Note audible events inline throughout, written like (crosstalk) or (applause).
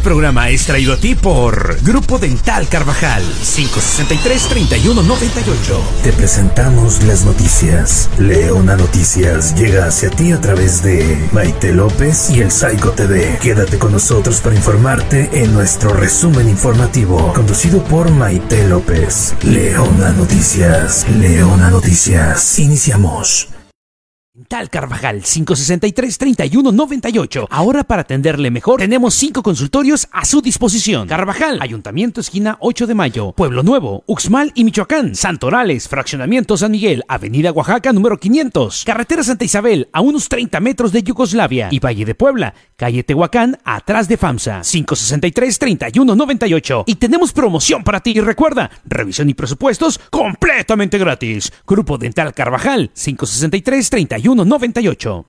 programa es traído a ti por Grupo Dental Carvajal 563-3198. Te presentamos las noticias. Leona Noticias llega hacia ti a través de Maite López y el Psycho TV. Quédate con nosotros para informarte en nuestro resumen informativo, conducido por Maite López. Leona Noticias. Leona Noticias. Iniciamos. Tal Carvajal 563-3198. Ahora para atenderle mejor tenemos cinco consultorios a su disposición. Carvajal, Ayuntamiento esquina 8 de Mayo, Pueblo Nuevo, Uxmal y Michoacán, Santorales, Fraccionamiento San Miguel, Avenida Oaxaca número 500, Carretera Santa Isabel a unos 30 metros de Yugoslavia y Valle de Puebla, calle Tehuacán atrás de FAMSA 563-3198. Y tenemos promoción para ti. Y recuerda, revisión y presupuestos completamente gratis. Grupo Dental Carvajal 563 31 98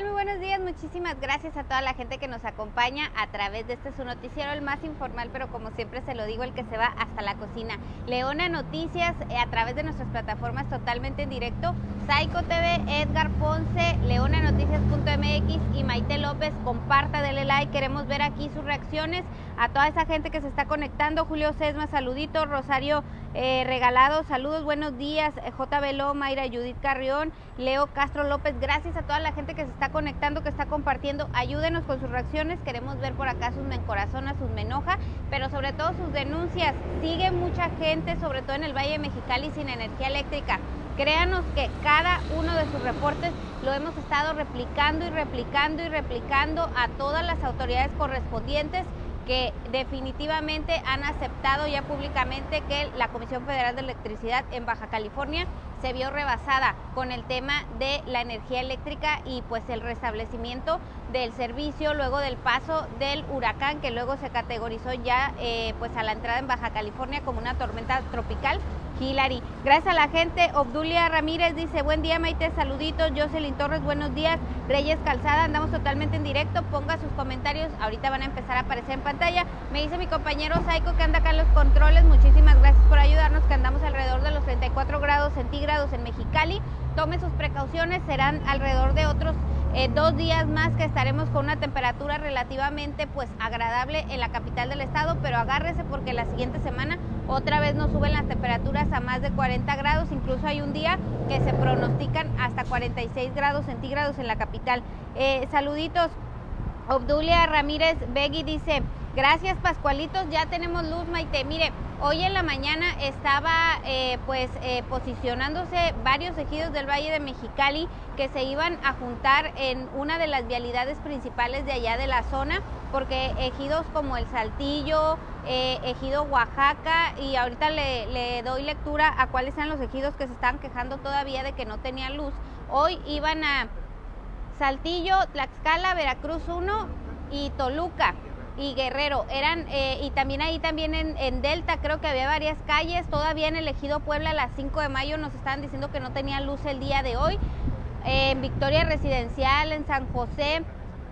Muy buenos días. Muchísimas gracias a toda la gente que nos acompaña a través de este su noticiero, el más informal, pero como siempre se lo digo, el que se va hasta la cocina. Leona Noticias eh, a través de nuestras plataformas totalmente en directo. Psycho TV, Edgar Ponce, leonanoticias.mx y Maite López. Comparta, dele like. Queremos ver aquí sus reacciones a toda esa gente que se está conectando. Julio Sesma, saludito. Rosario eh, Regalado, saludos, buenos días. Eh, J. Beló, Mayra Judith Carrión, Leo Castro López. Gracias a toda la gente que se está conectando, que está compartiendo. Ayúdenos con sus reacciones. Queremos ver por acá sus me encorazona, sus me enoja, pero sobre todo sus denuncias. Sigue mucha gente, sobre todo en el Valle de Mexicali, sin energía eléctrica. Créanos que cada uno de sus reportes lo hemos estado replicando y replicando y replicando a todas las autoridades correspondientes que definitivamente han aceptado ya públicamente que la Comisión Federal de Electricidad en Baja California se vio rebasada con el tema de la energía eléctrica y pues el restablecimiento del servicio luego del paso del huracán que luego se categorizó ya eh, pues a la entrada en Baja California como una tormenta tropical Hilary. Gracias a la gente. Obdulia Ramírez dice, buen día Maite, saluditos. Jocelyn Torres, buenos días. Reyes Calzada, andamos totalmente en directo. Ponga sus comentarios, ahorita van a empezar a aparecer en pantalla. Me dice mi compañero Saiko que anda acá en los controles. Muchísimas gracias por ayudarnos, que andamos alrededor de los 34 grados centígrados en Mexicali. Tome sus precauciones, serán alrededor de otros eh, dos días más que estaremos con una temperatura relativamente pues agradable en la capital del estado, pero agárrese porque la siguiente semana otra vez nos suben las temperaturas a más de 40 grados, incluso hay un día que se pronostican hasta 46 grados centígrados en la capital. Eh, saluditos, Obdulia Ramírez Begui dice, gracias Pascualitos, ya tenemos luz Maite, mire, Hoy en la mañana estaba eh, pues eh, posicionándose varios ejidos del Valle de Mexicali que se iban a juntar en una de las vialidades principales de allá de la zona, porque ejidos como el Saltillo, eh, ejido Oaxaca, y ahorita le, le, doy lectura a cuáles eran los ejidos que se estaban quejando todavía de que no tenían luz. Hoy iban a Saltillo, Tlaxcala, Veracruz 1 y Toluca y Guerrero. Eran, eh, y también ahí también en, Delta creo que había varias calles. Todavía en el Ejido Puebla a las 5 de mayo nos estaban diciendo que no tenía luz el día de hoy. en Victoria Residencial, en San José,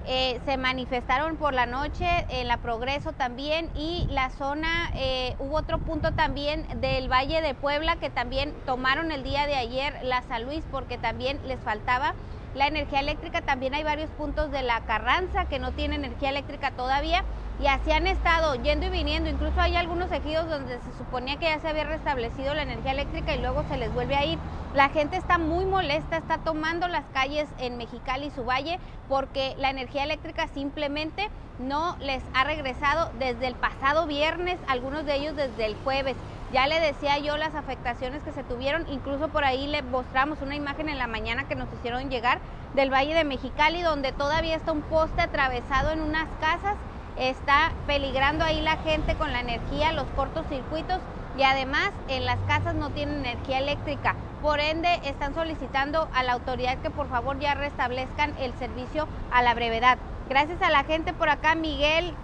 eh, se manifestaron por la noche, en la Progreso también, y la zona, eh, hubo otro punto también del Valle de Puebla que también tomaron el día de ayer la San Luis porque también les faltaba la energía eléctrica. También hay varios puntos de la Carranza que no tienen energía eléctrica todavía y así han estado yendo y viniendo. Incluso hay algunos ejidos donde se suponía que ya se había restablecido la energía eléctrica y luego se les vuelve a ir. La gente está muy molesta, está tomando las calles en Mexicali y su valle porque la energía eléctrica simplemente no les ha regresado desde el pasado viernes, algunos de ellos desde el jueves. Ya le decía yo las afectaciones que se tuvieron, incluso por ahí le mostramos una imagen en la mañana que nos hicieron llegar del Valle de Mexicali, donde todavía está un poste atravesado en unas casas, está peligrando ahí la gente con la energía, los cortos circuitos y además en las casas no tienen energía eléctrica. Por ende, están solicitando a la autoridad que por favor ya restablezcan el servicio a la brevedad. Gracias a la gente por acá, Miguel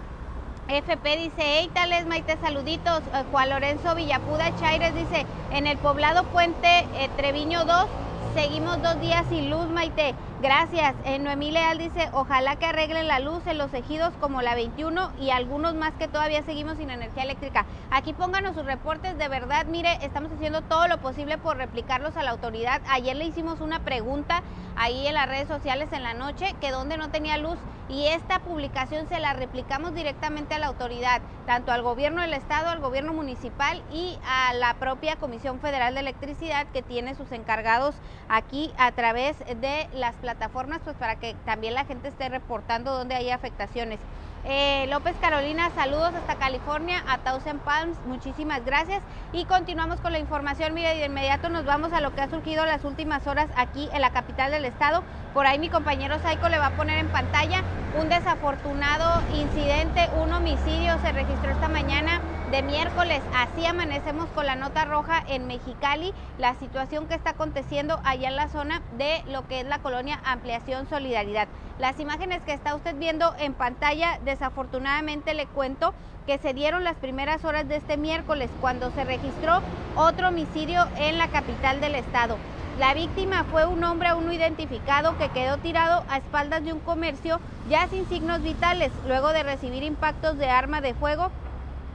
FP dice, hey, tales Maite, saluditos. Eh, Juan Lorenzo Villapuda Chaires dice, en el poblado Puente eh, Treviño 2 Seguimos dos días sin luz, Maite. Gracias. Eh, Noemí Leal dice, ojalá que arreglen la luz en los ejidos como la 21 y algunos más que todavía seguimos sin energía eléctrica. Aquí pónganos sus reportes, de verdad, mire, estamos haciendo todo lo posible por replicarlos a la autoridad. Ayer le hicimos una pregunta ahí en las redes sociales en la noche que donde no tenía luz y esta publicación se la replicamos directamente a la autoridad, tanto al gobierno del estado, al gobierno municipal y a la propia Comisión Federal de Electricidad que tiene sus encargados aquí a través de las plataformas, pues para que también la gente esté reportando dónde hay afectaciones. Eh, López Carolina, saludos hasta California, a Thousand Palms, muchísimas gracias. Y continuamos con la información, mire, de inmediato nos vamos a lo que ha surgido las últimas horas aquí en la capital del estado. Por ahí mi compañero Saiko le va a poner en pantalla un desafortunado incidente, un homicidio se registró esta mañana de miércoles. Así amanecemos con la nota roja en Mexicali, la situación que está aconteciendo allá en la zona de lo que es la colonia Ampliación Solidaridad. Las imágenes que está usted viendo en pantalla, desafortunadamente le cuento que se dieron las primeras horas de este miércoles cuando se registró otro homicidio en la capital del estado. La víctima fue un hombre aún no identificado que quedó tirado a espaldas de un comercio ya sin signos vitales luego de recibir impactos de arma de fuego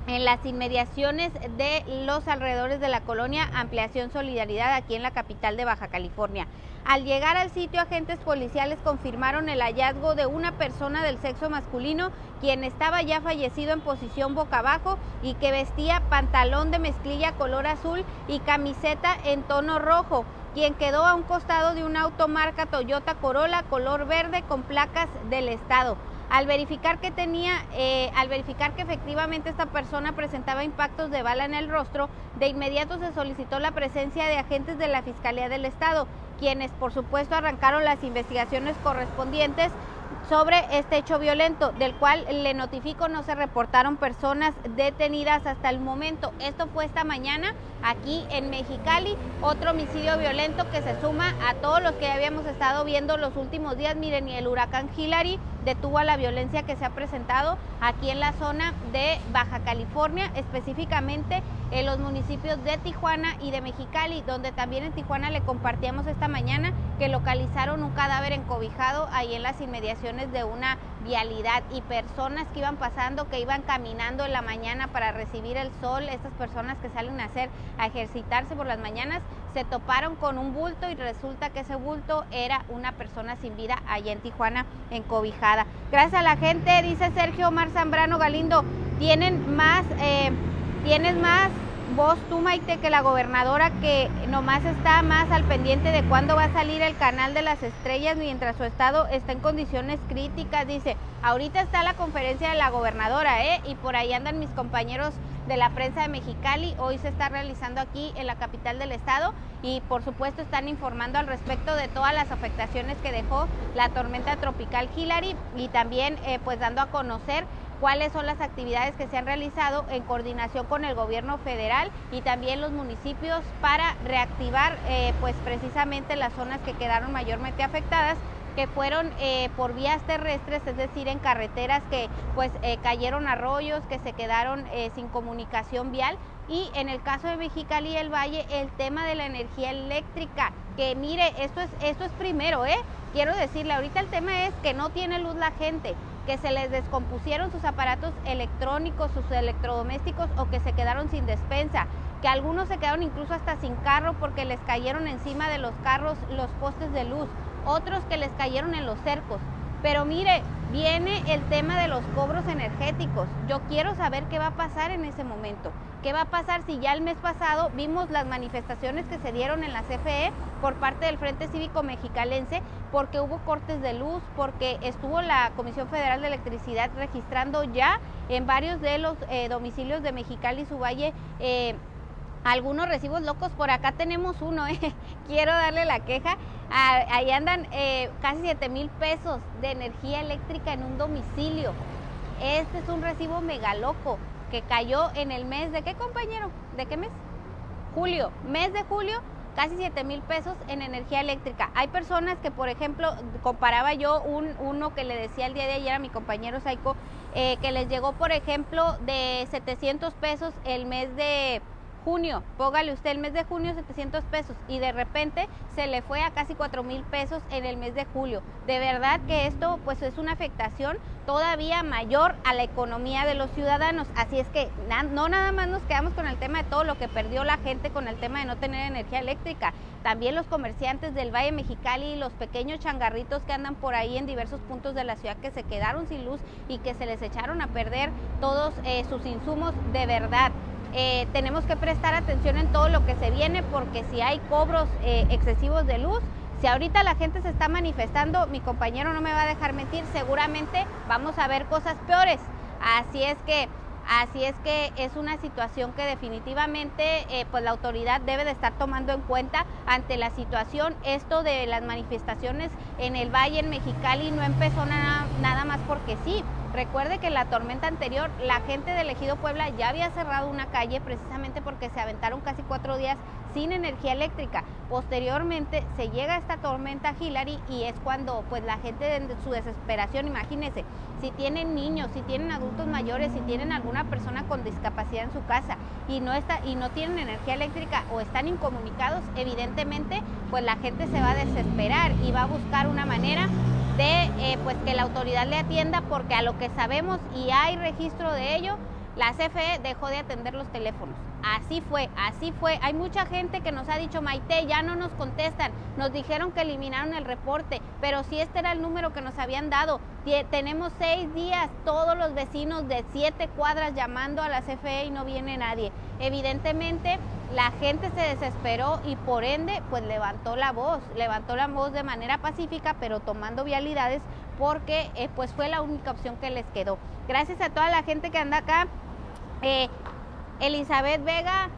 en las inmediaciones de los alrededores de la colonia Ampliación Solidaridad aquí en la capital de Baja California. Al llegar al sitio, agentes policiales confirmaron el hallazgo de una persona del sexo masculino, quien estaba ya fallecido en posición boca abajo y que vestía pantalón de mezclilla color azul y camiseta en tono rojo, quien quedó a un costado de una automarca Toyota Corolla color verde con placas del estado. Al verificar que tenía, eh, al verificar que efectivamente esta persona presentaba impactos de bala en el rostro, de inmediato se solicitó la presencia de agentes de la Fiscalía del Estado, quienes por supuesto arrancaron las investigaciones correspondientes sobre este hecho violento, del cual le notifico no se reportaron personas detenidas hasta el momento. Esto fue esta mañana aquí en Mexicali, otro homicidio violento que se suma a todos los que habíamos estado viendo los últimos días. Miren, y el huracán Hillary detuvo a la violencia que se ha presentado aquí en la zona de Baja California, específicamente en los municipios de Tijuana y de Mexicali, donde también en Tijuana le compartíamos esta mañana que localizaron un cadáver encobijado ahí en las inmediaciones de una vialidad y personas que iban pasando, que iban caminando en la mañana para recibir el sol, estas personas que salen a hacer, a ejercitarse por las mañanas, se toparon con un bulto y resulta que ese bulto era una persona sin vida allá en Tijuana encobijada. Gracias a la gente, dice Sergio Omar Zambrano Galindo, tienen más... Eh, tienes más voz tú, Maite, que la gobernadora que nomás está más al pendiente de cuándo va a salir el canal de las estrellas mientras su estado está en condiciones críticas. Dice, ahorita está la conferencia de la gobernadora, ¿eh? Y por ahí andan mis compañeros de la prensa de Mexicali. Hoy se está realizando aquí en la capital del estado y por supuesto están informando al respecto de todas las afectaciones que dejó la tormenta tropical Hillary y también eh, pues dando a conocer cuáles son las actividades que se han realizado en coordinación con el gobierno federal y también los municipios para reactivar eh, pues precisamente las zonas que quedaron mayormente afectadas que fueron eh, por vías terrestres, es decir, en carreteras que pues eh, cayeron arroyos, que se quedaron sin comunicación vial. Y en el caso de Mexicali y el Valle, el tema de la energía eléctrica, que mire, esto es, esto es primero, ¿eh? Quiero decirle, ahorita el tema es que no tiene luz la gente que se les descompusieron sus aparatos electrónicos, sus electrodomésticos o que se quedaron sin despensa, que algunos se quedaron incluso hasta sin carro porque les cayeron encima de los carros los postes de luz, otros que les cayeron en los cercos. Pero mire, viene el tema de los cobros energéticos. Yo quiero saber qué va a pasar en ese momento. ¿Qué va a pasar si ya el mes pasado vimos las manifestaciones que se dieron en la CFE por parte del Frente Cívico Mexicalense porque hubo cortes de luz, porque estuvo la Comisión Federal de Electricidad registrando ya en varios de los eh, domicilios de Mexicali y su valle eh, algunos recibos locos? Por acá tenemos uno, eh. (laughs) quiero darle la queja. Ah, ahí andan casi 7 mil pesos de energía eléctrica en un domicilio. Este es un recibo mega loco que cayó en el mes de qué compañero, de qué mes? Julio, mes de julio, casi 7 mil pesos en energía eléctrica. Hay personas que, por ejemplo, comparaba yo un, uno que le decía el día de ayer a mi compañero Saiko, eh, que les llegó, por ejemplo, de 700 pesos el mes de junio, póngale usted el mes de junio 700 pesos y de repente se le fue a casi 4 mil pesos en el mes de julio. De verdad que esto pues es una afectación todavía mayor a la economía de los ciudadanos. Así es que no nada más nos quedamos con el tema de todo lo que perdió la gente con el tema de no tener energía eléctrica. También los comerciantes del Valle Mexicali y los pequeños changarritos que andan por ahí en diversos puntos de la ciudad que se quedaron sin luz y que se les echaron a perder todos eh, sus insumos de verdad. Eh, tenemos que prestar atención en todo lo que se viene porque si hay cobros eh, excesivos de luz, si ahorita la gente se está manifestando, mi compañero no me va a dejar mentir, seguramente vamos a ver cosas peores. Así es que Así es que es una situación que definitivamente eh, pues la autoridad debe de estar tomando en cuenta ante la situación. Esto de las manifestaciones en el Valle, en Mexicali, no empezó nada, nada más porque sí. Recuerde que la tormenta anterior, la gente del Ejido Puebla ya había cerrado una calle precisamente porque se aventaron casi cuatro días sin energía eléctrica. Posteriormente se llega esta tormenta Hillary y es cuando pues la gente de su desesperación, imagínense, si tienen niños, si tienen adultos mayores, si tienen alguna persona con discapacidad en su casa y no está y no tienen energía eléctrica o están incomunicados, evidentemente pues la gente se va a desesperar y va a buscar una manera de eh, pues que la autoridad le atienda porque a lo que sabemos y hay registro de ello, la CFE dejó de atender los teléfonos. Así fue, así fue. Hay mucha gente que nos ha dicho, Maite, ya no nos contestan. Nos dijeron que eliminaron el reporte, pero si este era el número que nos habían dado. Tenemos seis días, todos los vecinos de siete cuadras llamando a la CFE y no viene nadie. Evidentemente, la gente se desesperó y por ende, pues levantó la voz, levantó la voz de manera pacífica, pero tomando vialidades porque eh, pues fue la única opción que les quedó. Gracias a toda la gente que anda acá. Eh, Elizabeth Vega.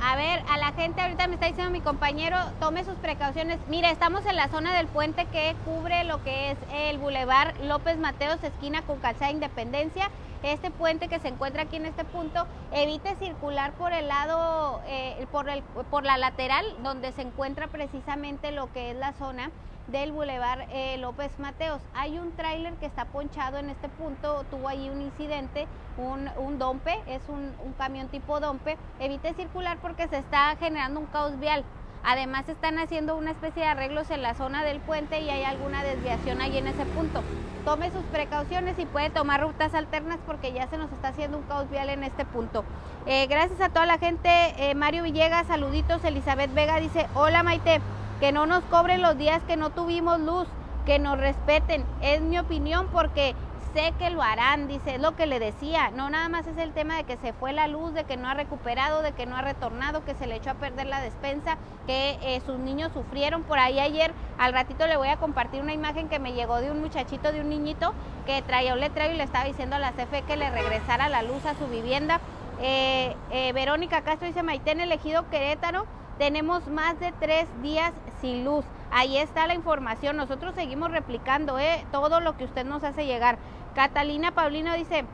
A ver, a la gente ahorita me está diciendo mi compañero, tome sus precauciones. Mire, estamos en la zona del puente que cubre lo que es el Boulevard López Mateos, esquina con Calzada Independencia. Este puente que se encuentra aquí en este punto, evite circular por el lado, eh, por, el, por la lateral, donde se encuentra precisamente lo que es la zona del Boulevard eh, López Mateos. Hay un tráiler que está ponchado en este punto, tuvo ahí un incidente, un, un dompe, es un, un, camión tipo dompe. Evite circular porque se está generando un caos vial. Además están haciendo una especie de arreglos en la zona del puente y hay alguna desviación ahí en ese punto. Tome sus precauciones y puede tomar rutas alternas porque ya se nos está haciendo un caos vial en este punto. Eh, gracias a toda la gente. Eh, Mario Villegas, saluditos. Elizabeth Vega dice, hola Maite que no nos cobren los días que no tuvimos luz, que nos respeten. Es mi opinión porque sé que lo harán, dice, es lo que le decía. No nada más es el tema de que se fue la luz, de que no ha recuperado, de que no ha retornado, que se le echó a perder la despensa, que eh, sus niños sufrieron. Por ahí ayer, al ratito le voy a compartir una imagen que me llegó de un muchachito, de un niñito, que traía un letrero y le estaba diciendo a la CFE que le regresara la luz a su vivienda. Eh, eh, Verónica Castro dice, Maite en elegido Querétaro tenemos más de tres días sin luz. Ahí está la información. Nosotros seguimos replicando ¿eh? todo lo que usted nos hace llegar. Catalina Paulino dice,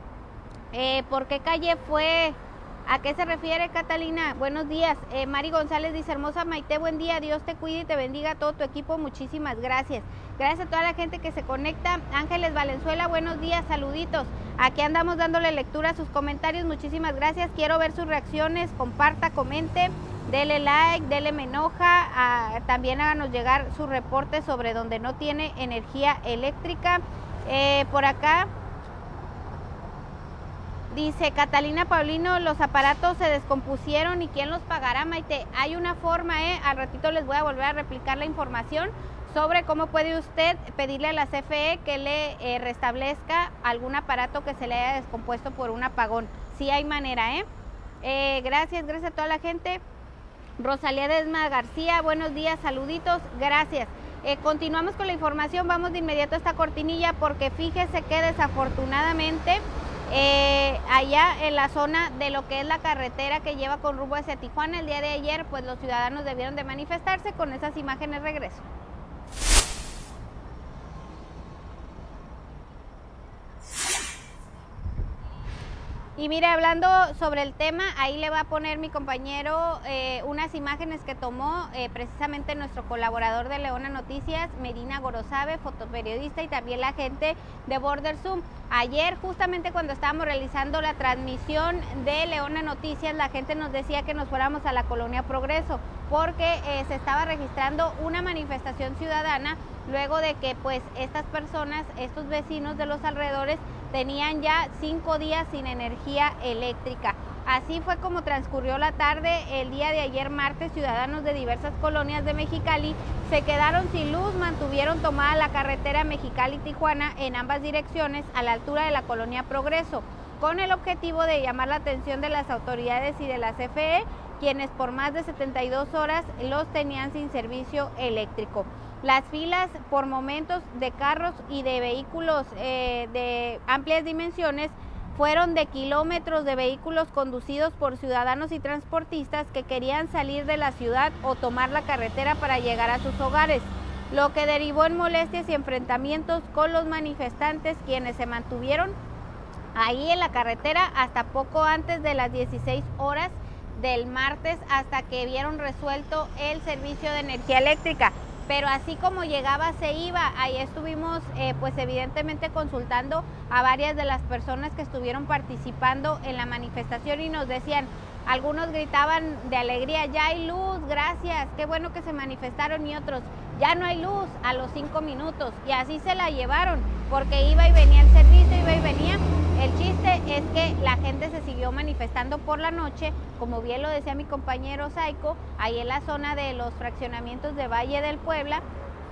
eh, ¿por qué calle fue? ¿A qué se refiere Catalina? Buenos días. Eh, Mari González dice, hermosa Maite, buen día. Dios te cuide y te bendiga a todo tu equipo. Muchísimas gracias. Gracias a toda la gente que se conecta. Ángeles Valenzuela, buenos días, saluditos. Aquí andamos dándole lectura a sus comentarios. Muchísimas gracias. Quiero ver sus reacciones. Comparta, comente. Dele like, dele me enoja, también háganos llegar su reporte sobre donde no tiene energía eléctrica. Eh, por acá dice Catalina Paulino, los aparatos se descompusieron y quién los pagará, Maite. Hay una forma, ¿eh? al ratito les voy a volver a replicar la información sobre cómo puede usted pedirle a la CFE que le eh, restablezca algún aparato que se le haya descompuesto por un apagón. Sí hay manera, ¿eh? eh gracias, gracias a toda la gente. Rosalía Desma García, buenos días, saluditos, gracias. Eh, continuamos con la información, vamos de inmediato a esta cortinilla porque fíjese que desafortunadamente eh, allá en la zona de lo que es la carretera que lleva con rumbo hacia Tijuana el día de ayer, pues los ciudadanos debieron de manifestarse con esas imágenes regreso. Y mire, hablando sobre el tema, ahí le va a poner mi compañero eh, unas imágenes que tomó eh, precisamente nuestro colaborador de Leona Noticias, Medina Gorosabe, fotoperiodista y también la gente de Border Zoom. Ayer, justamente cuando estábamos realizando la transmisión de Leona Noticias, la gente nos decía que nos fuéramos a la colonia Progreso porque eh, se estaba registrando una manifestación ciudadana luego de que pues estas personas, estos vecinos de los alrededores tenían ya cinco días sin energía eléctrica. Así fue como transcurrió la tarde el día de ayer martes. Ciudadanos de diversas colonias de Mexicali se quedaron sin luz, mantuvieron tomada la carretera Mexicali-Tijuana en ambas direcciones a la altura de la colonia Progreso, con el objetivo de llamar la atención de las autoridades y de la CFE, quienes por más de 72 horas los tenían sin servicio eléctrico. Las filas por momentos de carros y de vehículos eh, de amplias dimensiones fueron de kilómetros de vehículos conducidos por ciudadanos y transportistas que querían salir de la ciudad o tomar la carretera para llegar a sus hogares, lo que derivó en molestias y enfrentamientos con los manifestantes quienes se mantuvieron ahí en la carretera hasta poco antes de las 16 horas del martes hasta que vieron resuelto el servicio de energía eléctrica pero así como llegaba se iba. Ahí estuvimos eh, pues evidentemente consultando a varias de las personas que estuvieron participando en la manifestación y nos decían, algunos gritaban de alegría, ya hay luz, gracias, qué bueno que se manifestaron y otros, ya no hay luz a los cinco minutos y así se la llevaron porque iba y venía el servicio, iba y venía. El chiste es que la gente se siguió manifestando por la noche, como bien lo decía mi compañero Saico, ahí en la zona de los fraccionamientos de Valle del Puebla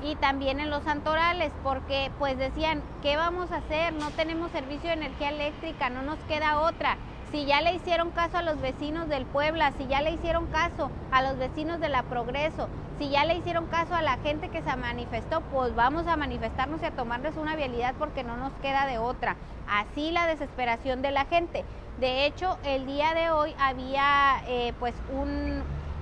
y también en los santorales, porque pues decían, ¿qué vamos a hacer? No tenemos servicio de energía eléctrica, no nos queda otra si ya le hicieron caso a los vecinos del Puebla, si ya le hicieron caso a los vecinos de la Progreso, si ya le hicieron caso a la gente que se manifestó, pues vamos a manifestarnos y a tomarles una vialidad porque no nos queda de otra. Así la desesperación de la gente. De hecho, el día de hoy había eh, pues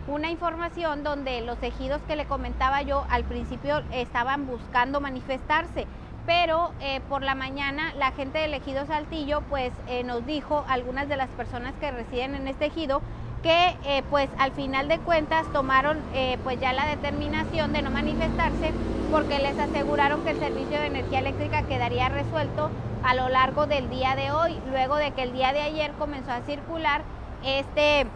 una información donde los ejidos que le comentaba yo al principio estaban buscando manifestarse pero eh, por la mañana la gente del ejido Saltillo pues eh, nos dijo, algunas de las personas que residen en este ejido, que eh, pues al final de cuentas tomaron pues ya la determinación de no manifestarse porque les aseguraron que el servicio de energía eléctrica quedaría resuelto a lo largo del día de hoy, luego de que el día de ayer comenzó a circular este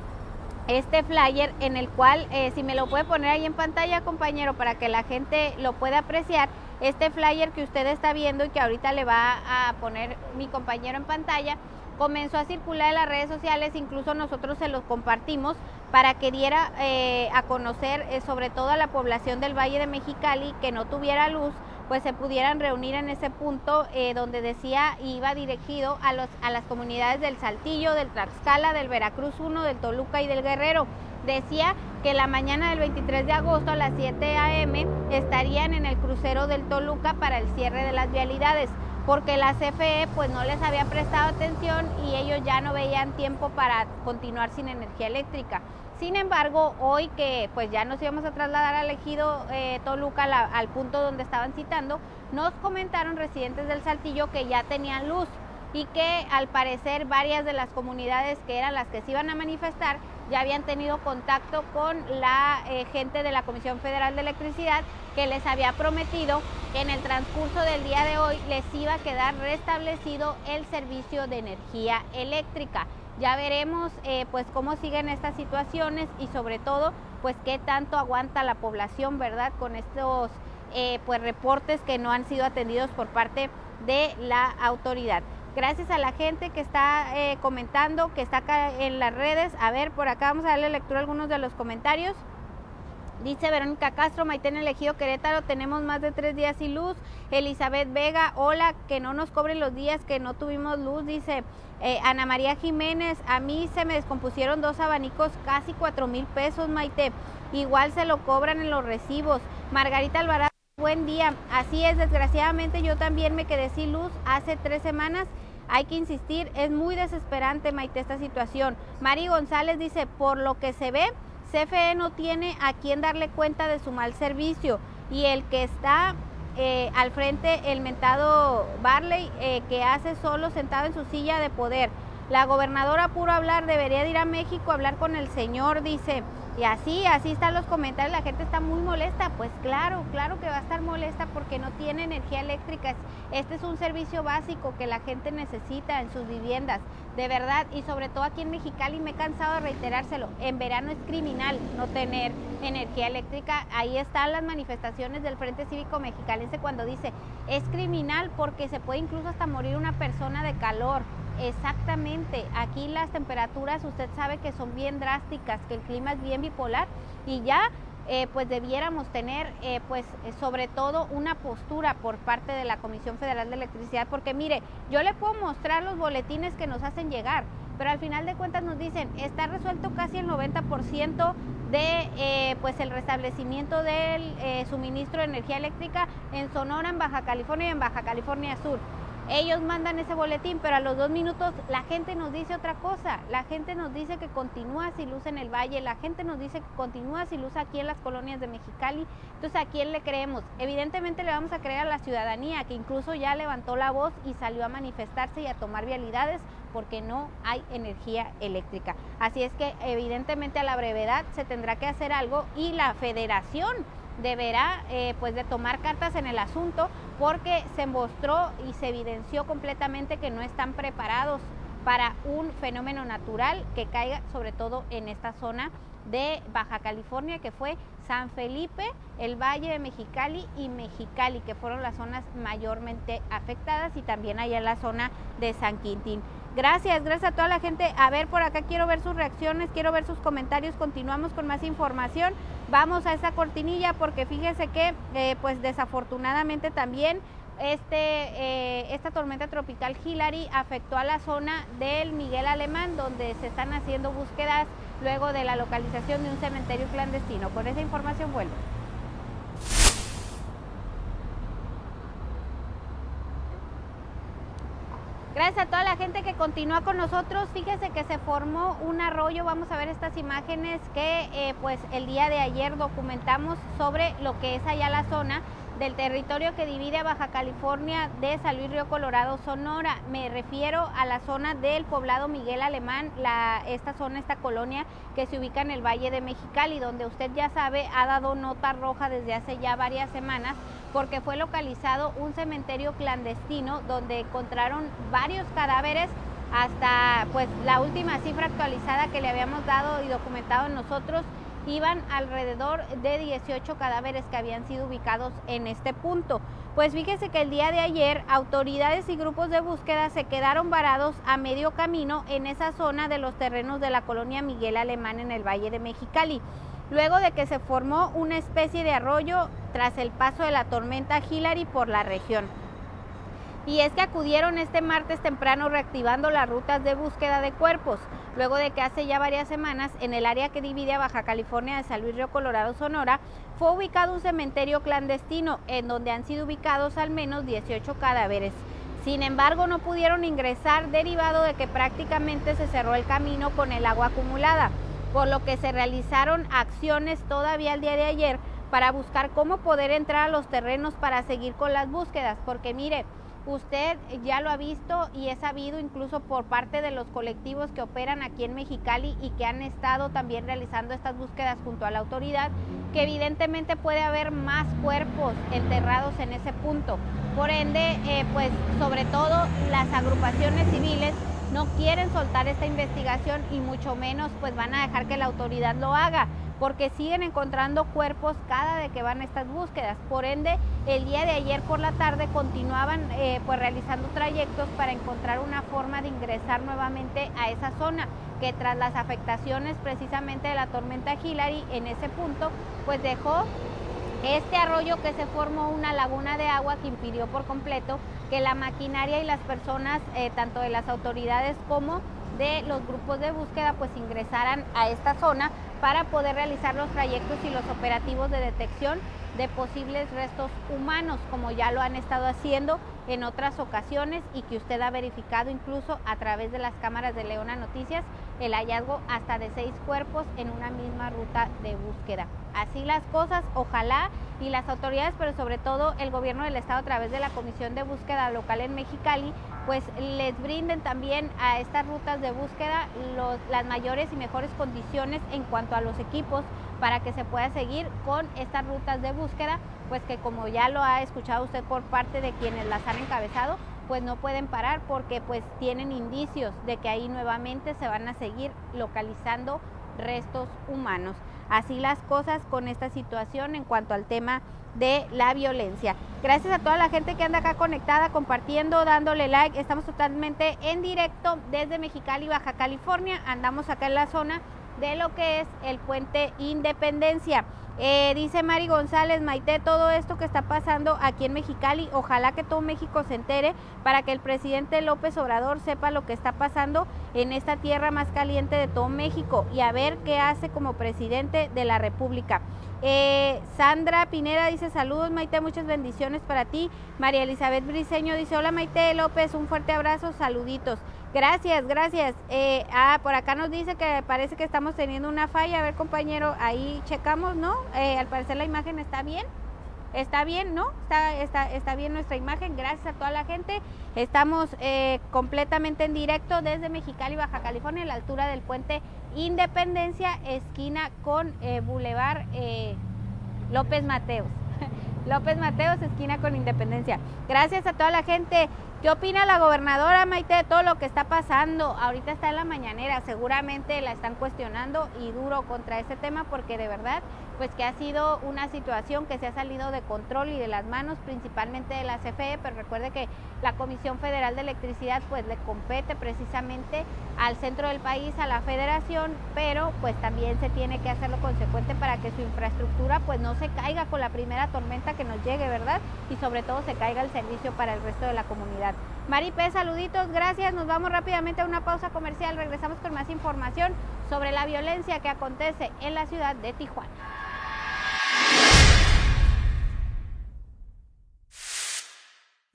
este flyer en el cual, si me lo puede poner ahí en pantalla compañero para que la gente lo pueda apreciar, este flyer que usted está viendo y que ahorita le va a poner mi compañero en pantalla, comenzó a circular en las redes sociales, incluso nosotros se los compartimos para que diera eh, a conocer eh, sobre todo a la población del Valle de Mexicali que no tuviera luz, pues se pudieran reunir en ese punto eh, donde decía iba dirigido a, los, a las comunidades del Saltillo, del Tlaxcala, del Veracruz 1, del Toluca y del Guerrero decía que la mañana del 23 de agosto a las 7 a.m. estarían en el crucero del Toluca para el cierre de las vialidades, porque la CFE pues no les había prestado atención y ellos ya no veían tiempo para continuar sin energía eléctrica. Sin embargo, hoy que pues ya nos íbamos a trasladar al ejido eh, Toluca al punto donde estaban citando, nos comentaron residentes del Saltillo que ya tenían luz y que al parecer varias de las comunidades que eran las que se iban a manifestar ya habían tenido contacto con la eh, gente de la Comisión Federal de Electricidad que les había prometido que en el transcurso del día de hoy les iba a quedar restablecido el servicio de energía eléctrica. Ya veremos eh, pues cómo siguen estas situaciones y sobre todo pues qué tanto aguanta la población, ¿verdad? Con estos eh, pues reportes que no han sido atendidos por parte de la autoridad. Gracias a la gente que está eh, comentando, que está acá en las redes. A ver, por acá vamos a darle lectura a algunos de los comentarios. Dice Verónica Castro, Maitén elegido Querétaro, tenemos más de tres días sin luz. Elizabeth Vega, hola, que no nos cobren los días que no tuvimos luz. Dice eh, Ana María Jiménez, a mí se me descompusieron dos abanicos, casi cuatro mil pesos, Maite. Igual se lo cobran en los recibos. Margarita Alvarado, buen día. Así es, desgraciadamente yo también me quedé sin luz hace tres semanas hay que insistir, es muy desesperante, Maite, esta situación. Mari González dice, por lo que se ve, CFE no tiene a quién darle cuenta de su mal servicio y el que está eh, al frente, el mentado Barley, eh, que hace solo sentado en su silla de poder. La gobernadora puro hablar, debería ir a México a hablar con el señor, dice. Y así, así están los comentarios, la gente está muy molesta, pues claro, claro que va a estar molesta porque no tiene energía eléctrica. Este es un servicio básico que la gente necesita en sus viviendas, de verdad, y sobre todo aquí en Mexicali me he cansado de reiterárselo, en verano es criminal no tener energía eléctrica, ahí están las manifestaciones del Frente Cívico Mexicalense cuando dice, es criminal porque se puede incluso hasta morir una persona de calor, Exactamente, aquí las temperaturas usted sabe que son bien drásticas, que el clima es bien bipolar y ya eh, pues debiéramos tener eh, pues eh, sobre todo una postura por parte de la Comisión Federal de Electricidad, porque mire, yo le puedo mostrar los boletines que nos hacen llegar, pero al final de cuentas nos dicen, está resuelto casi el 90% de pues el restablecimiento del suministro de energía eléctrica en Sonora, en Baja California y en Baja California Sur ellos mandan ese boletín, pero a los dos minutos la gente nos dice otra cosa. La gente nos dice que continúa sin luz en el valle, la gente nos dice que continúa sin luz aquí en las colonias de Mexicali. Entonces, ¿a quién le creemos? Evidentemente le vamos a creer a la ciudadanía, que incluso ya levantó la voz y salió a manifestarse y a tomar vialidades porque no hay energía eléctrica. Así es que evidentemente a la brevedad se tendrá que hacer algo y la federación deberá eh, pues de tomar cartas en el asunto porque se mostró y se evidenció completamente que no están preparados para un fenómeno natural que caiga sobre todo en esta zona de Baja California que fue San Felipe, el Valle de Mexicali y Mexicali, que fueron las zonas mayormente afectadas y también allá en la zona de San Quintín. Gracias, gracias a toda la gente. A ver, por acá quiero ver sus reacciones, quiero ver sus comentarios. Continuamos con más información. Vamos a esa cortinilla porque fíjese que, eh, pues desafortunadamente también este, eh, esta tormenta tropical Hillary afectó a la zona del Miguel Alemán, donde se están haciendo búsquedas luego de la localización de un cementerio clandestino. Con esa información vuelvo. Gracias a toda la gente que continúa con nosotros. Fíjese que se formó un arroyo. Vamos a ver estas imágenes que eh, pues el día de ayer documentamos sobre lo que es allá la zona del territorio que divide a Baja California de San Luis Río Colorado, Sonora. Me refiero a la zona del poblado Miguel Alemán, esta zona, esta colonia que se ubica en el Valle de Mexicali, donde usted ya sabe ha dado nota roja desde hace ya varias semanas porque fue localizado un cementerio clandestino donde encontraron varios cadáveres hasta pues la última cifra actualizada que le habíamos dado y documentado nosotros iban alrededor de 18 cadáveres que habían sido ubicados en este punto. Pues fíjese que el día de ayer autoridades y grupos de búsqueda se quedaron varados a medio camino en esa zona de los terrenos de la colonia Miguel Alemán en el Valle de Mexicali luego de que se formó una especie de arroyo tras el paso de la tormenta Hillary por la región. Y es que acudieron este martes temprano reactivando las rutas de búsqueda de cuerpos, luego de que hace ya varias semanas en el área que divide a Baja California de San Luis Río Colorado, Sonora, fue ubicado un cementerio clandestino en donde han sido ubicados al menos 18 cadáveres. Sin embargo, no pudieron ingresar derivado de que prácticamente se cerró el camino con el agua acumulada por lo que se realizaron acciones todavía el día de ayer para buscar cómo poder entrar a los terrenos para seguir con las búsquedas, porque mire, usted ya lo ha visto y es sabido incluso por parte de los colectivos que operan aquí en Mexicali y que han estado también realizando estas búsquedas junto a la autoridad, que evidentemente puede haber más cuerpos enterrados en ese punto. Por ende, eh, pues sobre todo las agrupaciones civiles no quieren soltar esta investigación y mucho menos pues van a dejar que la autoridad lo haga porque siguen encontrando cuerpos cada vez que van estas búsquedas. Por ende, el día de ayer por la tarde continuaban eh, pues realizando trayectos para encontrar una forma de ingresar nuevamente a esa zona que tras las afectaciones precisamente de la tormenta Hillary en ese punto pues dejó este arroyo que se formó una laguna de agua que impidió por completo que la maquinaria y las personas, eh, tanto de las autoridades como de los grupos de búsqueda, pues ingresaran a esta zona para poder realizar los trayectos y los operativos de detección de posibles restos humanos, como ya lo han estado haciendo en otras ocasiones y que usted ha verificado incluso a través de las cámaras de Leona Noticias el hallazgo hasta de seis cuerpos en una misma ruta de búsqueda. así las cosas, ojalá y las autoridades, pero sobre todo el gobierno del estado a través de la Comisión de Búsqueda Local en Mexicali, pues les brinden también a estas rutas de búsqueda las mayores y mejores condiciones en cuanto a los equipos para que se pueda seguir con estas rutas de búsqueda, pues que como ya lo ha escuchado usted por parte de quienes las han encabezado, pues no pueden parar porque pues tienen indicios de que ahí nuevamente se van a seguir localizando restos humanos. Así las cosas con esta situación en cuanto al tema de la violencia. Gracias a toda la gente que anda acá conectada, compartiendo, dándole like. Estamos totalmente en directo desde Mexicali, Baja California. Andamos acá en la zona de lo que es el puente Independencia. Eh, dice Mari González, Maite, todo esto que está pasando aquí en Mexicali, ojalá que todo México se entere para que el presidente López Obrador sepa lo que está pasando en esta tierra más caliente de todo México y a ver qué hace como presidente de la República. Eh, Sandra Pineda dice saludos Maite, muchas bendiciones para ti. María Elizabeth Briseño dice hola Maite López, un fuerte abrazo, saluditos. Gracias, gracias. Eh, ah, por acá nos dice que parece que estamos teniendo una falla. A ver, compañero, ahí checamos, ¿no? Eh, al parecer la imagen está bien. Está bien, ¿no? Está, está, está bien nuestra imagen. Gracias a toda la gente. Estamos eh, completamente en directo desde Mexicali, Baja California, a la altura del puente Independencia, esquina con Boulevard López Mateos. (laughs) López Mateos, esquina con Independencia. Gracias a toda la gente. ¿Qué opina la gobernadora Maite de todo lo que está pasando? Ahorita está en la mañanera, seguramente la están cuestionando y duro contra este tema porque de verdad pues que ha sido una situación que se ha salido de control y de las manos principalmente de la CFE, pero recuerde que la Comisión Federal de Electricidad pues le compete precisamente al centro del país, a la federación, pero pues también se tiene que hacerlo consecuente para que su infraestructura pues no se caiga con la primera tormenta que nos llegue, ¿verdad? Y sobre todo se caiga el servicio para el resto de la comunidad. Maripé, saluditos, gracias. Nos vamos rápidamente a una pausa comercial. Regresamos con más información sobre la violencia que acontece en la ciudad de Tijuana.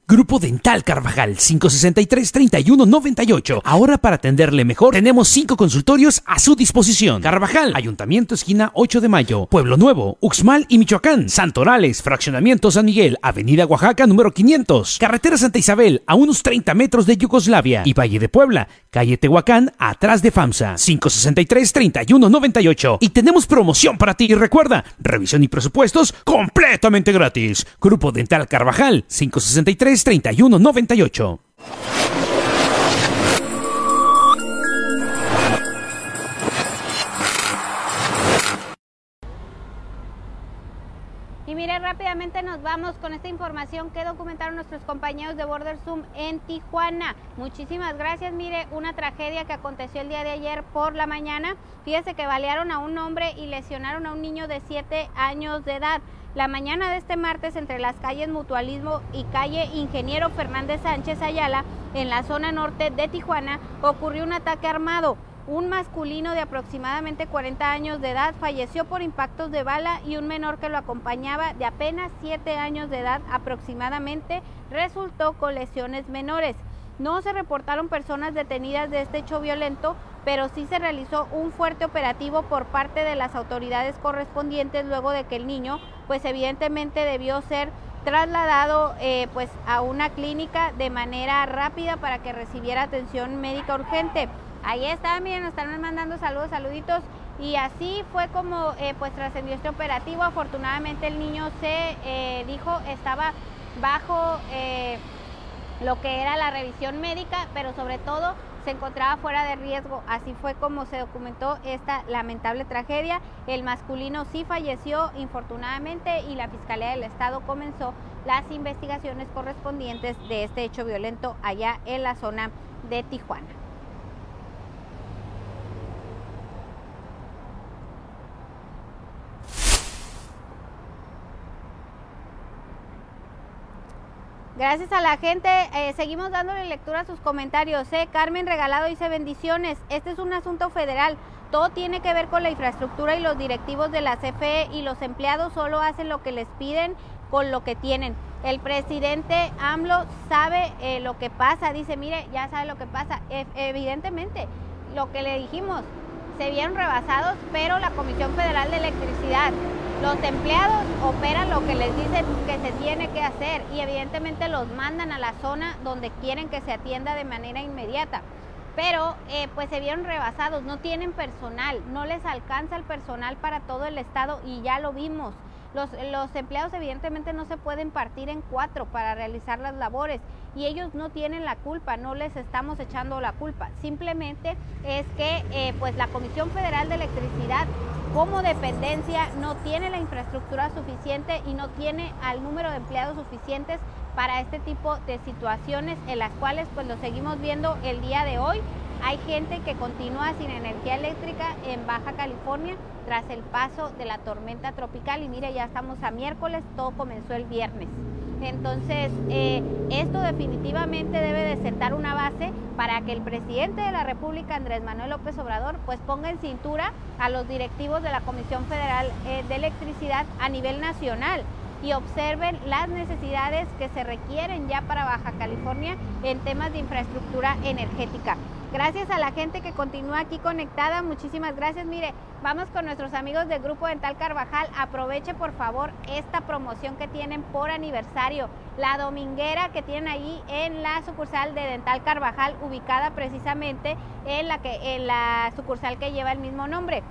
Grupo Dental Carvajal 563-3198. Ahora para atenderle mejor tenemos cinco consultorios a su disposición. Carvajal, Ayuntamiento esquina 8 de Mayo, Pueblo Nuevo, Uxmal y Michoacán, Santorales, Fraccionamiento San Miguel, Avenida Oaxaca número 500, Carretera Santa Isabel a unos 30 metros de Yugoslavia y Valle de Puebla, calle Tehuacán atrás de FAMSA 563-3198. Y tenemos promoción para ti y recuerda, revisión y presupuestos completamente gratis. Grupo Dental Carvajal 563 treinta y uno noventa y ocho. rápidamente nos vamos con esta información que documentaron nuestros compañeros de Border Zoom en Tijuana. Muchísimas gracias. Mire, una tragedia que aconteció el día de ayer por la mañana. Fíjese que balearon a un hombre y lesionaron a un niño de 7 años de edad. La mañana de este martes entre las calles Mutualismo y calle Ingeniero Fernández Sánchez Ayala, en la zona norte de Tijuana, ocurrió un ataque armado. Un masculino de aproximadamente 40 años de edad falleció por impactos de bala y un menor que lo acompañaba de apenas 7 años de edad aproximadamente resultó con lesiones menores. No se reportaron personas detenidas de este hecho violento, pero sí se realizó un fuerte operativo por parte de las autoridades correspondientes luego de que el niño, pues evidentemente debió ser trasladado eh, pues a una clínica de manera rápida para que recibiera atención médica urgente. Ahí está, miren, nos están mandando saludos, saluditos. Y así fue como eh, pues trascendió este operativo. Afortunadamente el niño se eh, dijo estaba bajo lo que era la revisión médica, pero sobre todo se encontraba fuera de riesgo. Así fue como se documentó esta lamentable tragedia. El masculino sí falleció infortunadamente y la Fiscalía del Estado comenzó las investigaciones correspondientes de este hecho violento allá en la zona de Tijuana. Gracias a la gente, eh, seguimos dándole lectura a sus comentarios. ¿eh? Carmen Regalado dice bendiciones, este es un asunto federal, todo tiene que ver con la infraestructura y los directivos de la CFE y los empleados solo hacen lo que les piden con lo que tienen. El presidente AMLO sabe eh, lo que pasa, dice, mire, ya sabe lo que pasa. evidentemente, lo que le dijimos, se vieron rebasados, pero la Comisión Federal de Electricidad Los empleados operan lo que les dicen que se tiene que hacer y evidentemente los mandan a la zona donde quieren que se atienda de manera inmediata. Pero eh, pues se vieron rebasados, no tienen personal, no les alcanza el personal para todo el estado y ya lo vimos. Los, los, empleados evidentemente no se pueden partir en cuatro para realizar las labores y ellos no tienen la culpa, no les estamos echando la culpa. Simplemente es que eh, pues la Comisión Federal de Electricidad como dependencia no tiene la infraestructura suficiente y no tiene al número de empleados suficientes para este tipo de situaciones en las cuales pues lo seguimos viendo el día de hoy. Hay gente que continúa sin energía eléctrica en Baja California tras el paso de la tormenta tropical y mire, ya estamos a miércoles, todo comenzó el viernes. Entonces, eh, esto definitivamente debe de sentar una base para que el presidente de la República, Andrés Manuel López Obrador, pues ponga en cintura a los directivos de la Comisión Federal eh, de Electricidad a nivel nacional y observen las necesidades que se requieren ya para Baja California en temas de infraestructura energética. Gracias a la gente que continúa aquí conectada, muchísimas gracias. Mire, vamos con nuestros amigos del Grupo Dental Carvajal. Aproveche por favor esta promoción que tienen por aniversario. La dominguera que tienen ahí en la sucursal de Dental Carvajal, ubicada precisamente en la, que, en la sucursal que lleva el mismo nombre.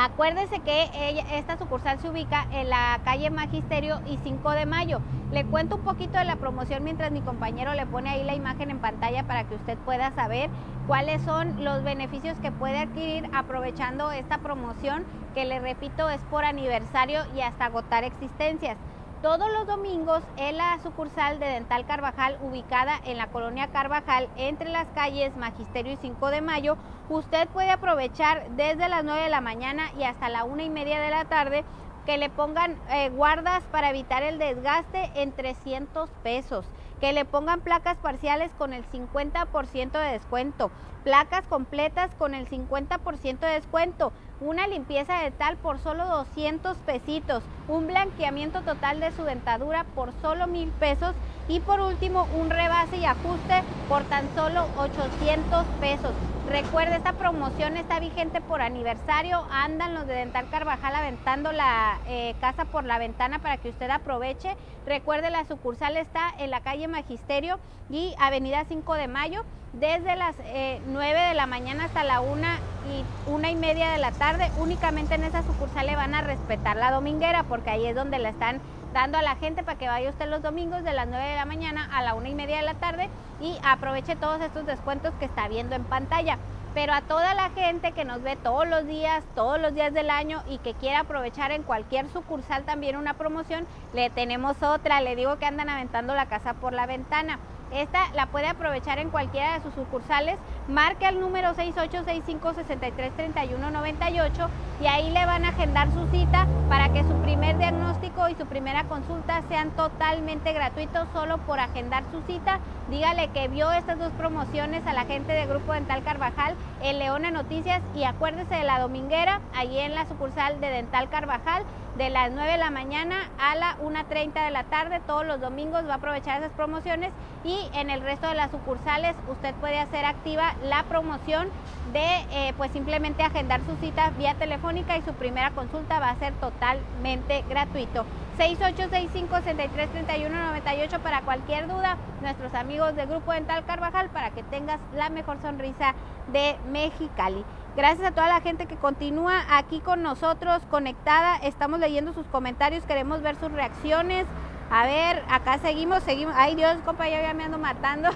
Acuérdense que esta sucursal se ubica en la calle Magisterio y 5 de Mayo. Le cuento un poquito de la promoción mientras mi compañero le pone ahí la imagen en pantalla para que usted pueda saber cuáles son los beneficios que puede adquirir aprovechando esta promoción que le repito es por aniversario y hasta agotar existencias. Todos los domingos en la sucursal de Dental Carvajal, ubicada en la colonia Carvajal, entre las calles Magisterio y 5 de Mayo, usted puede aprovechar desde las 9 de la mañana y hasta la una y media de la tarde que le pongan eh, guardas para evitar el desgaste en 300 pesos, que le pongan placas parciales con el 50% de descuento, placas completas con el 50% de descuento, una limpieza de tal por solo 200 pesitos, un blanqueamiento total de su dentadura por solo mil pesos y por último un rebase y ajuste por tan solo 800 pesos. Recuerde, esta promoción está vigente por aniversario. Andan los de Dental Carvajal aventando la eh, casa por la ventana para que usted aproveche. Recuerde, la sucursal está en la calle Magisterio y Avenida 5 de Mayo desde las 9 eh, de la mañana hasta la 1 y una y media de la tarde. Únicamente en esa sucursal le van a respetar la dominguera porque ahí es donde la están dando a la gente para que vaya usted los domingos de las 9 de la mañana a la una y media de la tarde y aproveche todos estos descuentos que está viendo en pantalla. Pero a toda la gente que nos ve todos los días, todos los días del año y que quiera aprovechar en cualquier sucursal también una promoción, le tenemos otra. Le digo que andan aventando la casa por la ventana. Esta la puede aprovechar en cualquiera de sus sucursales. Marque al número 6865-633198 y ahí le van a agendar su cita para que su primer diagnóstico y su primera consulta sean totalmente gratuitos solo por agendar su cita. Dígale que vio estas dos promociones a la gente del Grupo Dental Carvajal en Leona Noticias y acuérdese de la dominguera, ahí en la sucursal de Dental Carvajal de las 9 de la mañana a la 1.30 de la tarde. Todos los domingos va a aprovechar esas promociones y en el resto de las sucursales usted puede hacer activa la promoción de eh, pues simplemente agendar su cita vía telefónica y su primera consulta va a ser totalmente gratuito. 6865-633198 para cualquier duda, nuestros amigos del Grupo Dental Carvajal para que tengas la mejor sonrisa de Mexicali. Gracias a toda la gente que continúa aquí con nosotros conectada. Estamos leyendo sus comentarios, queremos ver sus reacciones. A ver, acá seguimos, seguimos. Ay Dios, compa, ya me ando matando.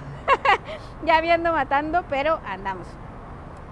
(laughs) ya me ando matando, pero andamos.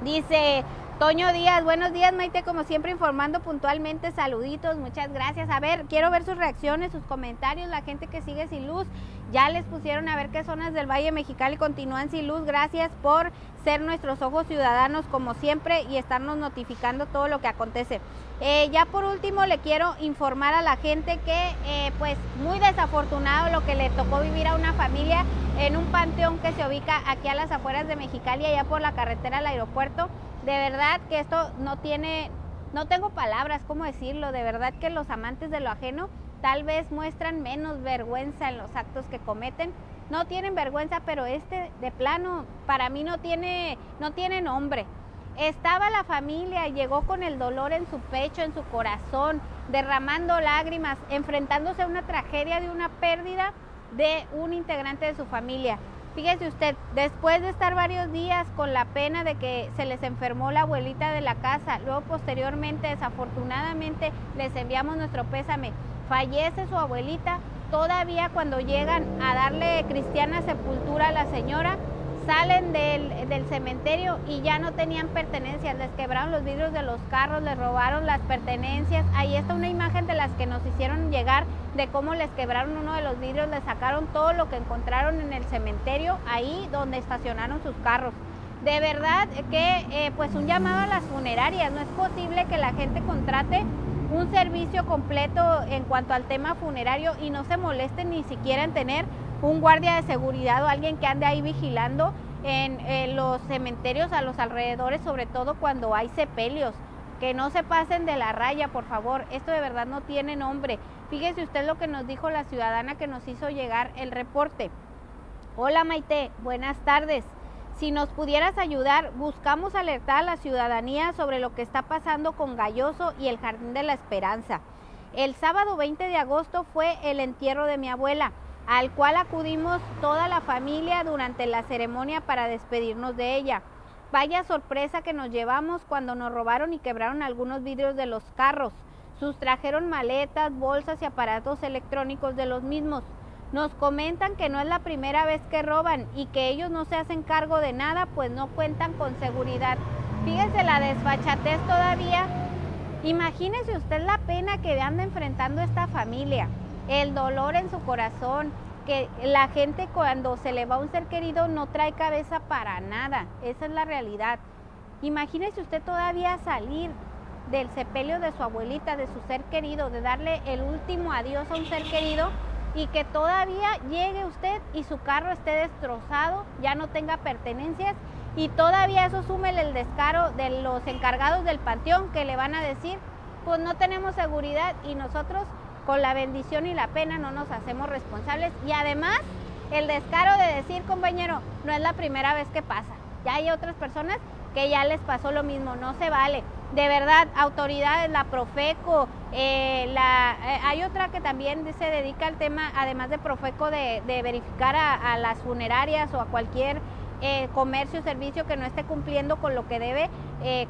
Dice Toño Díaz, buenos días Maite, como siempre informando puntualmente, saluditos, muchas gracias. A ver, quiero ver sus reacciones, sus comentarios, la gente que sigue sin luz, ya les pusieron a ver qué zonas del Valle Mexicali continúan sin luz, gracias por ser nuestros ojos ciudadanos como siempre y estarnos notificando todo lo que acontece. Eh, ya por último le quiero informar a la gente que eh, pues muy desafortunado lo que le tocó vivir a una familia en un panteón que se ubica aquí a las afueras de Mexicali, allá por la carretera al aeropuerto de verdad que esto no tiene, no tengo palabras, ¿cómo decirlo? De verdad que los amantes de lo ajeno tal vez muestran menos vergüenza en los actos que cometen. No tienen vergüenza, pero este de plano para mí no tiene, no tiene nombre. Estaba la familia, llegó con el dolor en su pecho, en su corazón, derramando lágrimas, enfrentándose a una tragedia de una pérdida de un integrante de su familia. Fíjese usted, después de estar varios días con la pena de que se les enfermó la abuelita de la casa, luego posteriormente, desafortunadamente, les enviamos nuestro pésame, fallece su abuelita, todavía cuando llegan a darle cristiana sepultura a la señora, salen del, cementerio y ya no tenían pertenencias, les quebraron los vidrios de los carros, les robaron las pertenencias. Ahí está una imagen de las que nos hicieron llegar de cómo les quebraron uno de los vidrios, les sacaron todo lo que encontraron en el cementerio, ahí donde estacionaron sus carros. De verdad que eh, pues un llamado a las funerarias, no es posible que la gente contrate un servicio completo en cuanto al tema funerario y no se moleste ni siquiera en tener un guardia de seguridad o alguien que ande ahí vigilando en, los cementerios a los alrededores, sobre todo cuando hay sepelios. Que no se pasen de la raya, por favor. Esto de verdad no tiene nombre. Fíjese usted lo que nos dijo la ciudadana que nos hizo llegar el reporte. Hola Maite, buenas tardes. Si nos pudieras ayudar, buscamos alertar a la ciudadanía sobre lo que está pasando con Galloso y el Jardín de la Esperanza. El sábado 20 de agosto fue el entierro de mi abuela al cual acudimos toda la familia durante la ceremonia para despedirnos de ella. Vaya sorpresa que nos llevamos cuando nos robaron y quebraron algunos vidrios de los carros. Sustrajeron maletas, bolsas y aparatos electrónicos de los mismos. Nos comentan que no es la primera vez que roban y que ellos no se hacen cargo de nada, pues no cuentan con seguridad. Fíjese la desfachatez todavía. Imagínese usted la pena que anda enfrentando esta familia el dolor en su corazón, que la gente cuando se le va un ser querido no trae cabeza para nada, esa es la realidad. Imagínese usted todavía salir del sepelio de su abuelita, de su ser querido, de darle el último adiós a un ser querido y que todavía llegue usted y su carro esté destrozado, ya no tenga pertenencias y todavía eso sume el descaro de los encargados del panteón que le van a decir, pues no tenemos seguridad y nosotros con la bendición y la pena no nos hacemos responsables y además el descaro de decir, compañero, no es la primera vez que pasa. Ya hay otras personas que ya les pasó lo mismo, no se vale. De verdad, autoridades, la Profeco, eh, la, eh, hay otra que también se dedica al tema, además de Profeco, de, verificar a, las funerarias o a cualquier eh, comercio o servicio que no esté cumpliendo con lo que debe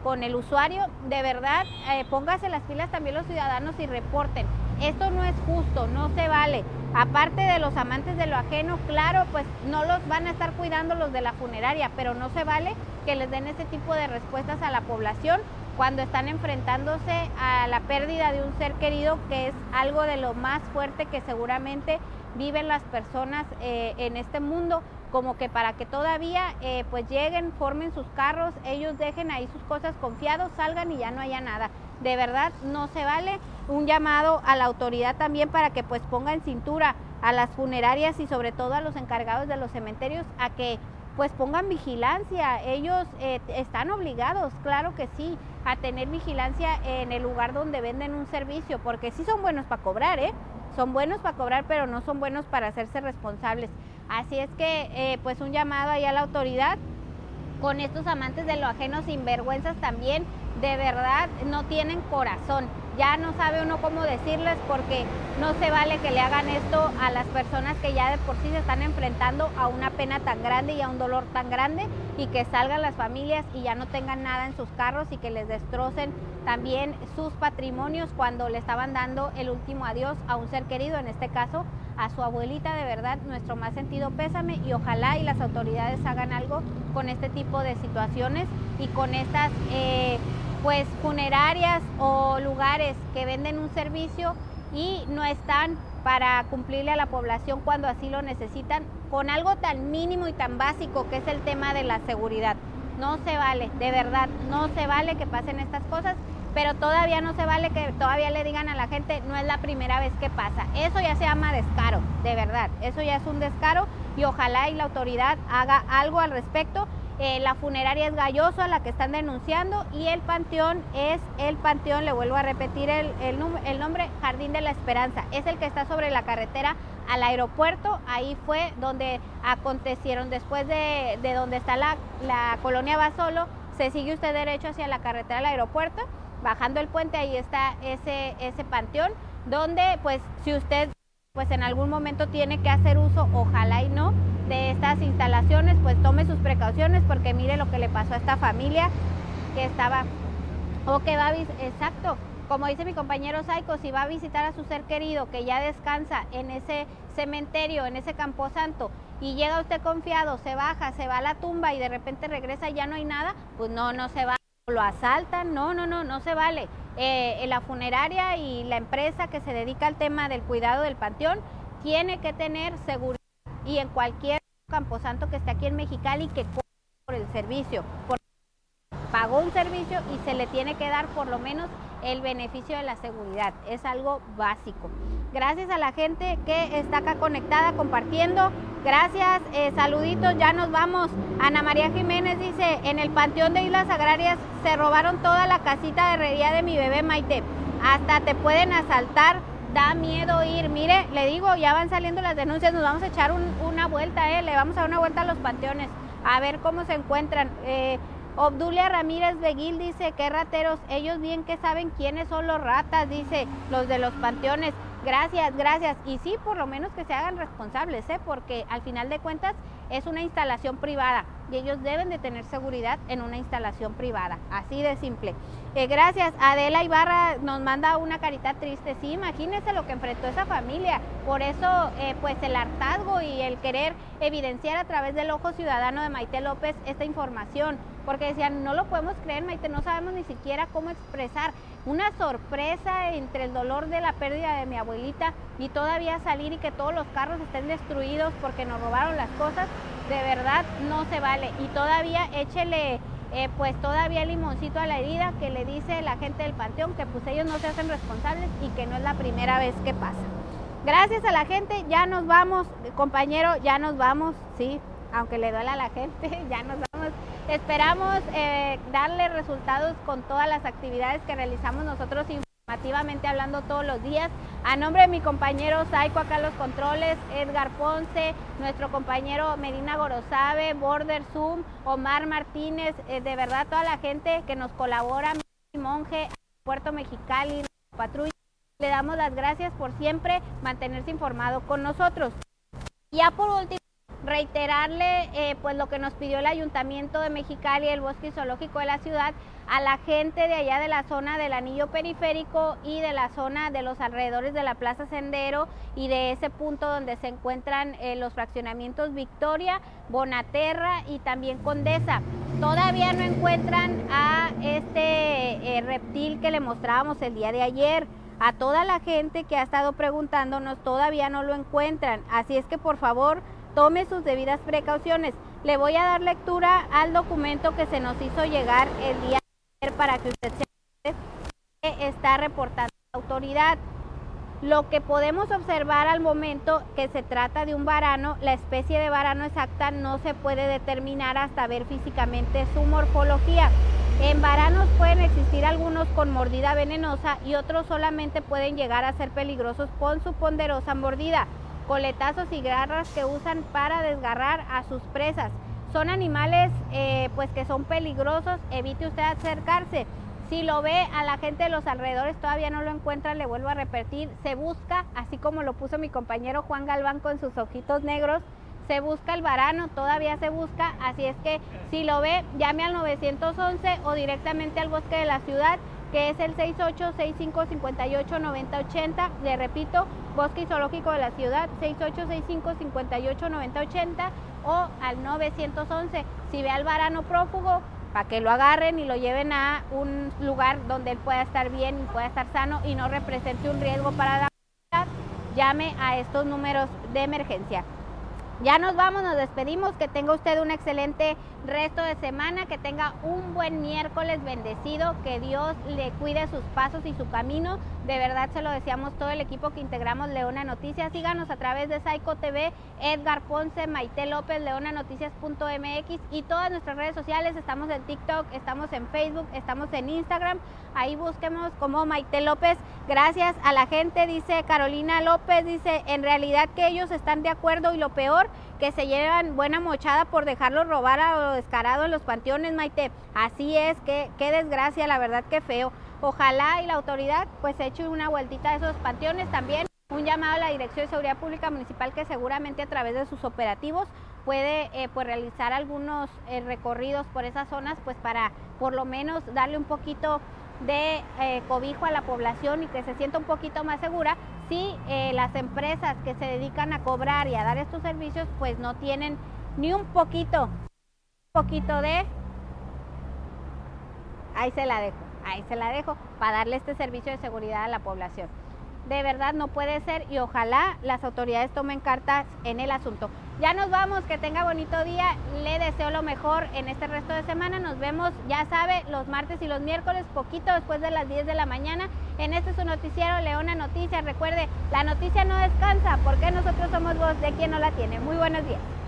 con el usuario. De verdad, póngase las pilas también los ciudadanos y reporten. Esto no es justo, no se vale. Aparte de los amantes de lo ajeno, claro, pues no los van a estar cuidando los de la funeraria, pero no se vale que les den ese tipo de respuestas a la población cuando están enfrentándose a la pérdida de un ser querido, que es algo de lo más fuerte que seguramente viven las personas eh, en este mundo, como que para que todavía eh, pues lleguen, formen sus carros, ellos dejen ahí sus cosas confiados, salgan y ya no haya nada. De verdad no se vale un llamado a la autoridad también para que pues ponga en cintura a las funerarias y sobre todo a los encargados de los cementerios a que pues pongan vigilancia. Ellos eh, están obligados, claro que sí, a tener vigilancia en el lugar donde venden un servicio, porque sí son buenos para cobrar, ¿eh? Son buenos para cobrar, pero no son buenos para hacerse responsables. Así es que, eh, pues un llamado ahí a la autoridad con estos amantes de lo ajeno sin vergüenzas también, de verdad no tienen corazón ya no sabe uno cómo decirles porque no se vale que le hagan esto a las personas que ya de por sí se están enfrentando a una pena tan grande y a un dolor tan grande y que salgan las familias y ya no tengan nada en sus carros y que les destrocen también sus patrimonios cuando le estaban dando el último adiós a un ser querido, en este caso a su abuelita, de verdad, nuestro más sentido pésame y ojalá y las autoridades hagan algo con este tipo de situaciones y con estas... Eh, pues funerarias o lugares que venden un servicio y no están para cumplirle a la población cuando así lo necesitan con algo tan mínimo y tan básico que es el tema de la seguridad. No se vale, de verdad, no se vale que pasen estas cosas, pero todavía no se vale que todavía le digan a la gente, no es la primera vez que pasa. Eso ya se llama descaro, de verdad, eso ya es un descaro y ojalá y la autoridad haga algo al respecto eh, la funeraria es Galloso, la que están denunciando, y el panteón es el panteón, le vuelvo a repetir el, el, nombre, Jardín de la Esperanza. Es el que está sobre la carretera al aeropuerto. Ahí fue donde acontecieron, después de, donde está la, la colonia Basolo, se sigue usted derecho hacia la carretera del aeropuerto, bajando el puente, ahí está ese, ese panteón, donde pues si usted pues en algún momento tiene que hacer uso, ojalá y no, de estas instalaciones, pues tome sus precauciones porque mire lo que le pasó a esta familia que estaba, o que va exacto, como dice mi compañero Saiko, si va a visitar a su ser querido que ya descansa en ese cementerio, en ese camposanto, y llega usted confiado, se baja, se va a la tumba y de repente regresa y ya no hay nada, pues no, no se va, lo asaltan, no, no, no, no se vale. Eh, la funeraria y la empresa que se dedica al tema del cuidado del panteón tiene que tener seguridad y en cualquier camposanto que esté aquí en Mexicali que por el servicio, pagó un servicio y se le tiene que dar por lo menos el beneficio de la seguridad. Es algo básico. Gracias a la gente que está acá conectada, compartiendo. Gracias, eh, saluditos, ya nos vamos. Ana María Jiménez dice, en el Panteón de Islas Agrarias se robaron toda la casita de herrería de mi bebé Maite. Hasta te pueden asaltar, da miedo ir. Mire, le digo, ya van saliendo las denuncias, nos vamos a echar una vuelta, eh, le vamos a dar una vuelta a los panteones, a ver cómo se encuentran. Eh, Obdulia Ramírez de Gil dice, qué rateros, ellos bien que saben quiénes son los ratas, dice, los de los panteones. Gracias, gracias. Y sí, por lo menos que se hagan responsables, ¿eh? porque al final de cuentas es una instalación privada y ellos deben de tener seguridad en una instalación privada, así de simple. Eh, gracias, Adela Ibarra nos manda una carita triste, sí, imagínense lo que enfrentó esa familia, por eso eh, pues el hartazgo y el querer evidenciar a través del ojo ciudadano de Maite López esta información, porque decían, no lo podemos creer Maite, no sabemos ni siquiera cómo expresar una sorpresa entre el dolor de la pérdida de mi abuelita y todavía salir y que todos los carros estén destruidos porque nos robaron las cosas, de verdad no se vale. Y todavía échele eh, pues todavía limoncito a la herida que le dice la gente del panteón que pues ellos no se hacen responsables y que no es la primera vez que pasa. Gracias a la gente, ya nos vamos, compañero, ya nos vamos, sí, aunque le duela a la gente, (laughs) ya nos vamos. Esperamos eh, darle resultados con todas las actividades que realizamos nosotros informativamente hablando todos los días. A nombre de mi compañero Saiko acá los controles, Edgar Ponce, nuestro compañero Medina Gorosabe, Border Zoom, Omar Martínez, eh, de verdad toda la gente que nos colabora, mi monje, Puerto Mexicali, patrulla, le damos las gracias por siempre mantenerse informado con nosotros. Ya por último, reiterarle eh, pues lo que nos pidió el Ayuntamiento de Mexicali, el Bosque Zoológico de la ciudad, a la gente de allá de la zona del anillo periférico y de la zona de los alrededores de la Plaza Sendero y de ese punto donde se encuentran eh, los fraccionamientos Victoria, Bonaterra y también Condesa. Todavía no encuentran a este eh, reptil que le mostrábamos el día de ayer. A toda la gente que ha estado preguntándonos todavía no lo encuentran. Así es que por favor tome sus debidas precauciones. Le voy a dar lectura al documento que se nos hizo llegar el día de ayer para que usted se que está reportando la autoridad. Lo que podemos observar al momento que se trata de un varano, la especie de varano exacta no se puede determinar hasta ver físicamente su morfología. En varanos pueden existir algunos con mordida venenosa y otros solamente pueden llegar a ser peligrosos con su ponderosa mordida coletazos y garras que usan para desgarrar a sus presas. Son animales eh, pues que son peligrosos, evite usted acercarse. Si lo ve a la gente de los alrededores todavía no lo encuentra, le vuelvo a repetir, se busca, así como lo puso mi compañero Juan Galván con sus ojitos negros, se busca el varano, todavía se busca, así es que si lo ve, llame al 911 o directamente al bosque de la ciudad que es el 6865589080. Le repito, Bosque Zoológico de la Ciudad, 6865589080 o al 911. Si ve al varano prófugo, para que lo agarren y lo lleven a un lugar donde él pueda estar bien y pueda estar sano y no represente un riesgo para la comunidad, llame a estos números de emergencia. Ya nos vamos, nos despedimos, que tenga usted un excelente resto de semana, que tenga un buen miércoles bendecido, que Dios le cuide sus pasos y su camino. De verdad se lo deseamos todo el equipo que integramos Leona Noticias. Síganos a través de Psycho TV, Edgar Ponce, Maite López, leonanoticias.mx y todas nuestras redes sociales. Estamos en TikTok, estamos en Facebook, estamos en Instagram. Ahí busquemos como Maite López. Gracias a la gente, dice Carolina López, dice, en realidad que ellos están de acuerdo y lo peor que se llevan buena mochada por dejarlo robar a lo descarado en los panteones, Maite. Así es, que qué desgracia, la verdad que feo. Ojalá y la autoridad pues eche una vueltita a esos panteones también. Un llamado a la Dirección de Seguridad Pública Municipal que seguramente a través de sus operativos puede eh, pues realizar algunos eh, recorridos por esas zonas pues para por lo menos darle un poquito de eh, cobijo a la población y que se sienta un poquito más segura si las empresas que se dedican a cobrar y a dar estos servicios pues no tienen ni un poquito, un poquito de... Ahí se la dejo, ahí se la dejo para darle este servicio de seguridad a la población de verdad no puede ser y ojalá las autoridades tomen cartas en el asunto. Ya nos vamos, que tenga bonito día, le deseo lo mejor en este resto de semana, nos vemos, ya sabe, los martes y los miércoles, poquito después de las 10 de la mañana, en este su noticiero Leona Noticias, recuerde, la noticia no descansa, porque nosotros somos voz de quien no la tiene. Muy buenos días.